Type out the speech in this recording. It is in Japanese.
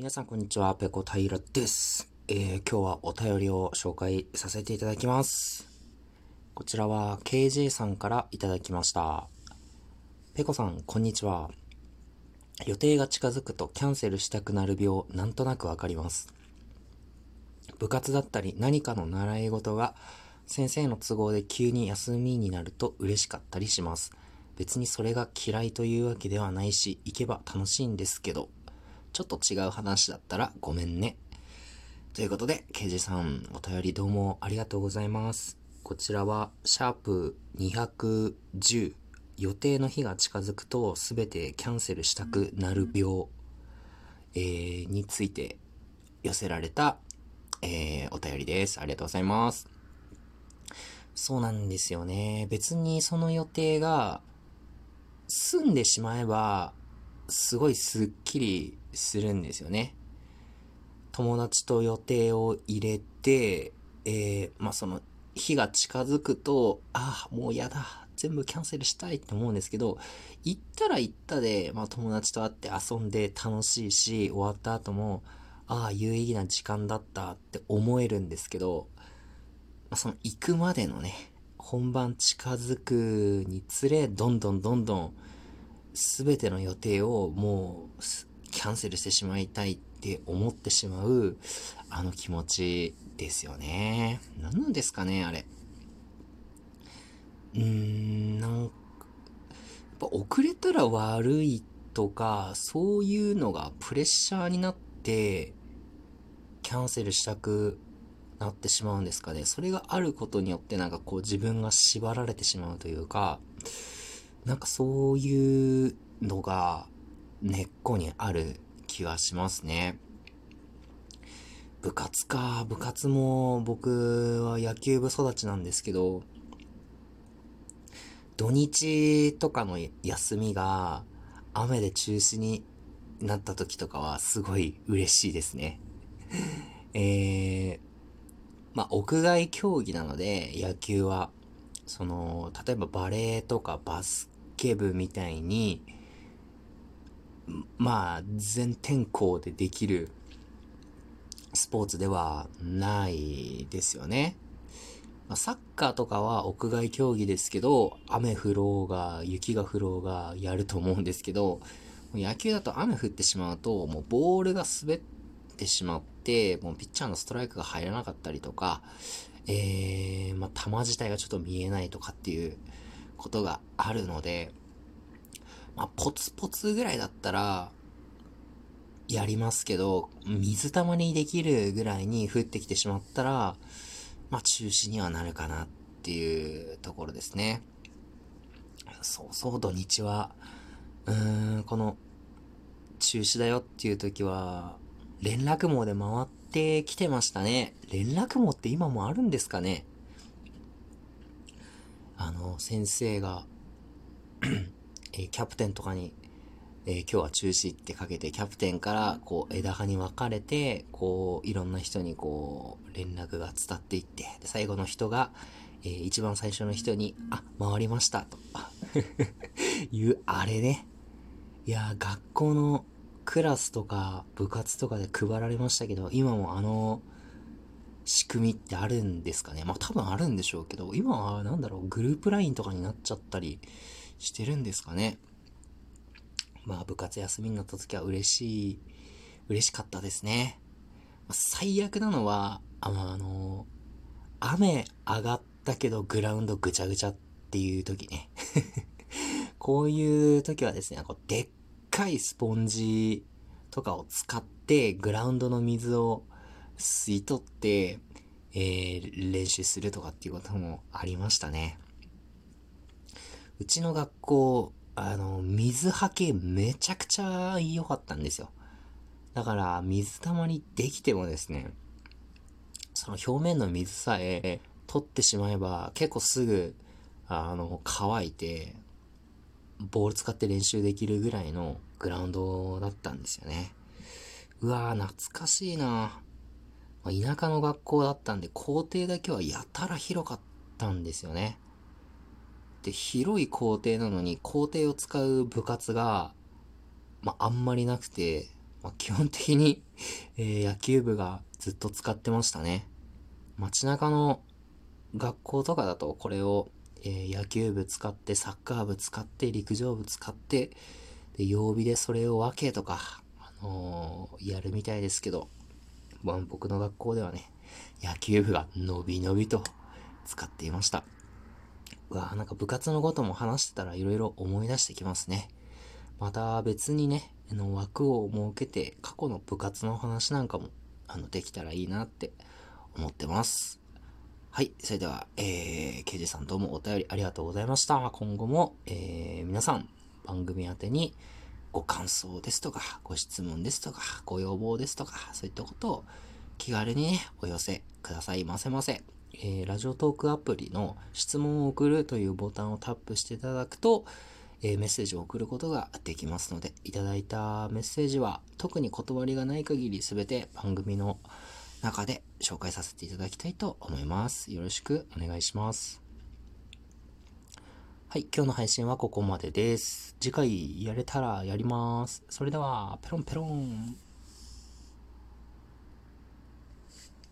皆さんこんにちは、ペコ平です。えー、今日はお便りを紹介させていただきます。こちらは KJ さんからいただきました。ペコさん、こんにちは。予定が近づくとキャンセルしたくなる病、なんとなくわかります。部活だったり何かの習い事が先生の都合で急に休みになると嬉しかったりします。別にそれが嫌いというわけではないし、行けば楽しいんですけど、ちょっと違う話だったらごめんね。ということで、ケイジさん、お便りどうもありがとうございます。こちらは、シャープ210、予定の日が近づくと全てキャンセルしたくなる病、えー、について寄せられた、えー、お便りです。ありがとうございます。そうなんですよね。別にその予定が済んでしまえば、すごいスッキリするんですよね。友達と予定を入れて、えー、まあ、その日が近づくと、ああ、もうやだ。全部キャンセルしたいって思うんですけど、行ったら行ったで、まあ、友達と会って遊んで楽しいし、終わった後も、ああ、有意義な時間だったって思えるんですけど、まあ、その行くまでのね、本番近づくにつれ、どんどんどんどん、すべての予定をもうキャンセルしてしまいたいって思ってしまうあの気持ちですよね。何なんですかね、あれ。うーん、なんか、やっぱ遅れたら悪いとか、そういうのがプレッシャーになって、キャンセルしたくなってしまうんですかね。それがあることによってなんかこう自分が縛られてしまうというか、なんかそういうのが根っこにある気がしますね。部活か。部活も僕は野球部育ちなんですけど、土日とかの休みが雨で中止になった時とかはすごい嬉しいですね。えー、まあ、屋外競技なので野球は、その、例えばバレーとかバスケ部みたいに、まあ、全天候でできるスポーツではないですよね。ま、サッカーとかは屋外競技ですけど、雨降ろうが、雪が降ろうがやると思うんですけど、野球だと雨降ってしまうと、もうボールが滑ってしまって、もうピッチャーのストライクが入らなかったりとか、えー、まあ、球自体がちょっと見えないとかっていうことがあるので、まあ、ポツポツぐらいだったら、やりますけど、水たまりにできるぐらいに降ってきてしまったら、まあ中止にはなるかなっていうところですね。そうそう土日は、うーん、この中止だよっていう時は、連絡網で回ってきてましたね。連絡網って今もあるんですかねあの、先生が えキャプテンとかに、えー、今日は中止ってかけて、キャプテンからこう枝葉に分かれて、こういろんな人にこう連絡が伝っていって、最後の人が、えー、一番最初の人に、あ、回りましたと。いう、あれね。いや、学校のクラスとか部活とかで配られましたけど、今もあの、仕組みってあるんですかね？まあ多分あるんでしょうけど、今はなんだろう、グループ LINE とかになっちゃったりしてるんですかね？まあ部活休みになった時は嬉しい、嬉しかったですね。最悪なのは、あの、あの、雨上がったけどグラウンドぐちゃぐちゃっていう時ね。こういう時はですね、こうでっかいスポンジとかを使ってグラウンドの水を吸い取って、えー、練習するとかっていうこともありましたね。うちの学校、あの、水はけめちゃくちゃ良かったんですよ。だから、水たまりできてもですね、その表面の水さえ取ってしまえば、結構すぐ、あの、乾いて、ボール使って練習できるぐらいのグラウンドだったんですよね。うわぁ、懐かしいなま田舎の学校だったんで、校庭だけはやたら広かったんですよね。って広い校庭なのに校庭を使う部活が、まあ、あんまりなくて、まあ、基本的に、えー、野球部がずっと使ってましたね。街中の学校とかだとこれを、え、野球部使って、サッカー部使って、陸上部使って、で、曜日でそれを分けとか、あのー、やるみたいですけど、まあ、僕の学校ではね、野球部がのびのびと使っていました。うわなんか部活のことも話してたら色々思い出してきますね。また別にね、あの枠を設けて過去の部活の話なんかもあのできたらいいなって思ってます。はい。それでは、えー、ケイジさんどうもお便りありがとうございました。今後も、えー、皆さん番組宛てにご感想ですとか、ご質問ですとか、ご要望ですとか、そういったことを気軽にね、お寄せくださいませませ。えー、ラジオトークアプリの質問を送るというボタンをタップしていただくと、えー、メッセージを送ることができますので、いただいたメッセージは特に断りがない限り全て番組の中で紹介させていただきたいと思います。よろしくお願いします。はい、今日の配信はここまでです。次回やれたらやります。それでは、ペロンペロン。